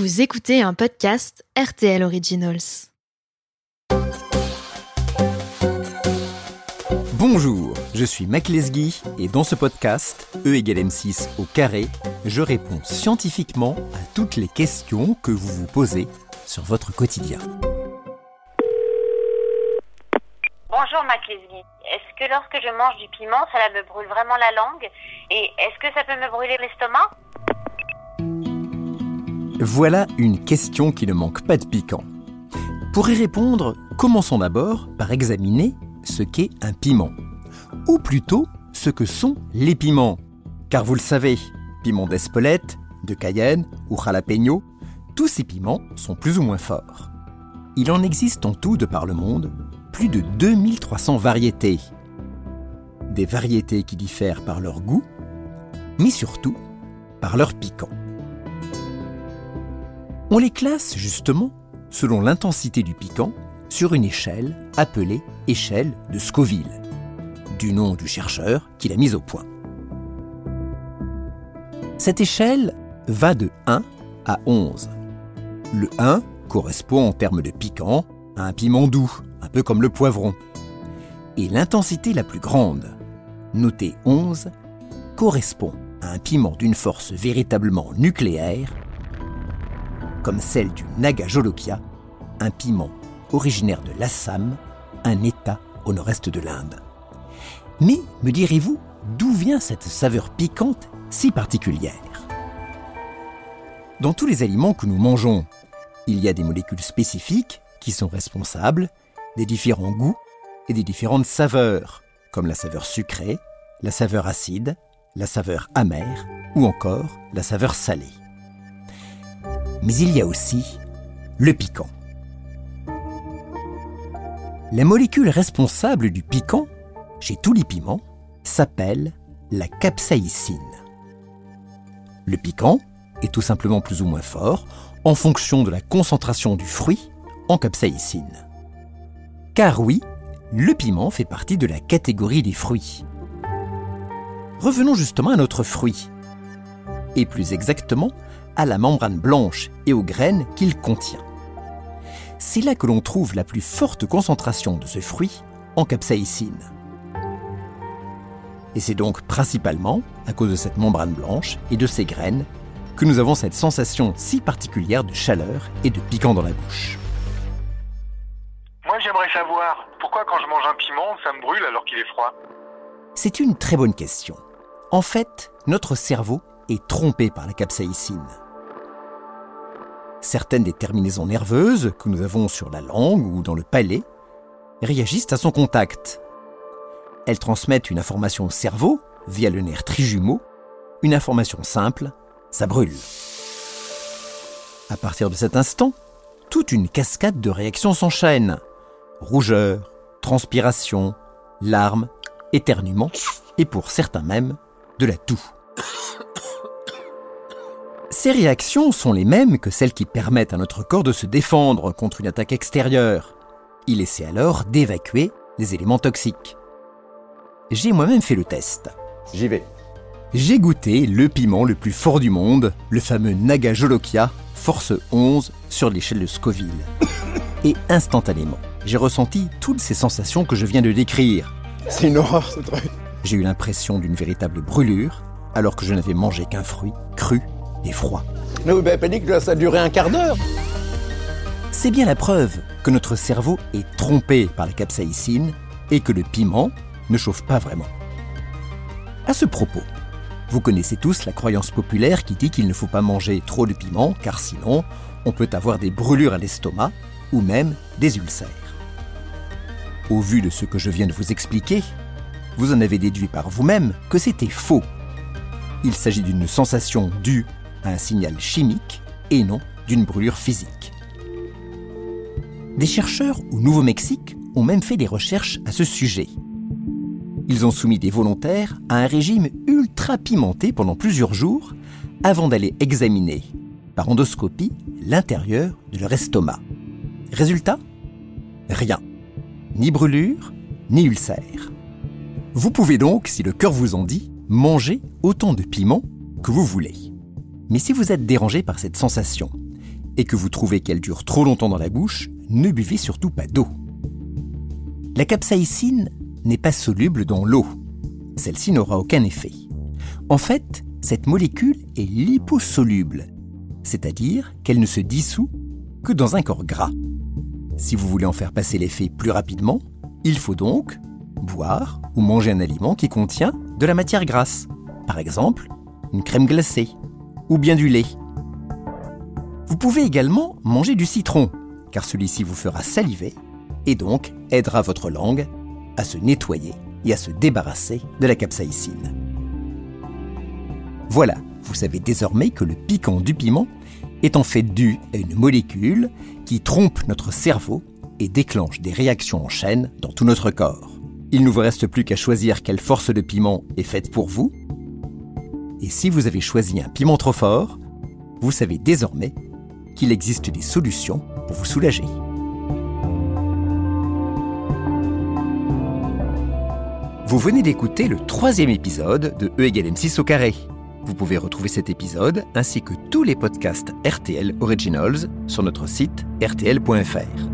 Vous écoutez un podcast RTL Originals. Bonjour, je suis Mac Lesguy et dans ce podcast, E égale M6 au carré, je réponds scientifiquement à toutes les questions que vous vous posez sur votre quotidien. Bonjour Mac Lesguy. Est-ce que lorsque je mange du piment, cela me brûle vraiment la langue? Et est-ce que ça peut me brûler l'estomac? Voilà une question qui ne manque pas de piquant. Pour y répondre, commençons d'abord par examiner ce qu'est un piment. Ou plutôt, ce que sont les piments. Car vous le savez, piment d'Espelette, de Cayenne ou jalapeno, tous ces piments sont plus ou moins forts. Il en existe en tout de par le monde plus de 2300 variétés. Des variétés qui diffèrent par leur goût, mais surtout par leur piquant. On les classe justement selon l'intensité du piquant sur une échelle appelée échelle de Scoville, du nom du chercheur qui l'a mise au point. Cette échelle va de 1 à 11. Le 1 correspond en termes de piquant à un piment doux, un peu comme le poivron. Et l'intensité la plus grande, notée 11, correspond à un piment d'une force véritablement nucléaire, comme celle du Naga-Jolokia, un piment originaire de l'Assam, un État au nord-est de l'Inde. Mais, me direz-vous, d'où vient cette saveur piquante si particulière? Dans tous les aliments que nous mangeons, il y a des molécules spécifiques qui sont responsables des différents goûts et des différentes saveurs, comme la saveur sucrée, la saveur acide, la saveur amère ou encore la saveur salée. Mais il y a aussi le piquant. La molécule responsable du piquant, chez tous les piments, s'appelle la capsaïcine. Le piquant est tout simplement plus ou moins fort en fonction de la concentration du fruit en capsaïcine. Car oui, le piment fait partie de la catégorie des fruits. Revenons justement à notre fruit, et plus exactement à la membrane blanche et aux graines qu'il contient c'est là que l'on trouve la plus forte concentration de ce fruit en capsaïcine. Et c'est donc principalement à cause de cette membrane blanche et de ses graines que nous avons cette sensation si particulière de chaleur et de piquant dans la bouche. Moi j'aimerais savoir pourquoi quand je mange un piment, ça me brûle alors qu'il est froid? C'est une très bonne question. En fait, notre cerveau est trompé par la capsaïcine. Certaines des terminaisons nerveuses que nous avons sur la langue ou dans le palais réagissent à son contact. Elles transmettent une information au cerveau via le nerf trijumeau, une information simple, ça brûle. À partir de cet instant, toute une cascade de réactions s'enchaîne. Rougeur, transpiration, larmes, éternuement, et pour certains même, de la toux. Ces réactions sont les mêmes que celles qui permettent à notre corps de se défendre contre une attaque extérieure. Il essaie alors d'évacuer les éléments toxiques. J'ai moi-même fait le test. J'y vais. J'ai goûté le piment le plus fort du monde, le fameux Naga Jolokia, force 11 sur l'échelle de Scoville. Et instantanément, j'ai ressenti toutes ces sensations que je viens de décrire. C'est une horreur ce truc. J'ai eu l'impression d'une véritable brûlure, alors que je n'avais mangé qu'un fruit cru et froid. Que ça a duré un quart d'heure C'est bien la preuve que notre cerveau est trompé par la capsaïcine et que le piment ne chauffe pas vraiment. À ce propos, vous connaissez tous la croyance populaire qui dit qu'il ne faut pas manger trop de piment car sinon on peut avoir des brûlures à l'estomac ou même des ulcères. Au vu de ce que je viens de vous expliquer, vous en avez déduit par vous-même que c'était faux. Il s'agit d'une sensation due à un signal chimique et non d'une brûlure physique. Des chercheurs au Nouveau-Mexique ont même fait des recherches à ce sujet. Ils ont soumis des volontaires à un régime ultra pimenté pendant plusieurs jours avant d'aller examiner, par endoscopie, l'intérieur de leur estomac. Résultat? Rien. Ni brûlure, ni ulcère. Vous pouvez donc, si le cœur vous en dit, manger autant de piment que vous voulez. Mais si vous êtes dérangé par cette sensation, et que vous trouvez qu'elle dure trop longtemps dans la bouche, ne buvez surtout pas d'eau. La capsaïcine n'est pas soluble dans l'eau. Celle-ci n'aura aucun effet. En fait, cette molécule est liposoluble, c'est-à-dire qu'elle ne se dissout que dans un corps gras. Si vous voulez en faire passer l'effet plus rapidement, il faut donc boire ou manger un aliment qui contient de la matière grasse. Par exemple, une crème glacée ou bien du lait. Vous pouvez également manger du citron, car celui-ci vous fera saliver et donc aidera votre langue à se nettoyer et à se débarrasser de la capsaïcine. Voilà, vous savez désormais que le piquant du piment est en fait dû à une molécule qui trompe notre cerveau et déclenche des réactions en chaîne dans tout notre corps. Il ne vous reste plus qu'à choisir quelle force de piment est faite pour vous. Et si vous avez choisi un piment trop fort, vous savez désormais qu'il existe des solutions pour vous soulager. Vous venez d'écouter le troisième épisode de E égale M6 au carré. Vous pouvez retrouver cet épisode ainsi que tous les podcasts RTL Originals sur notre site rtl.fr.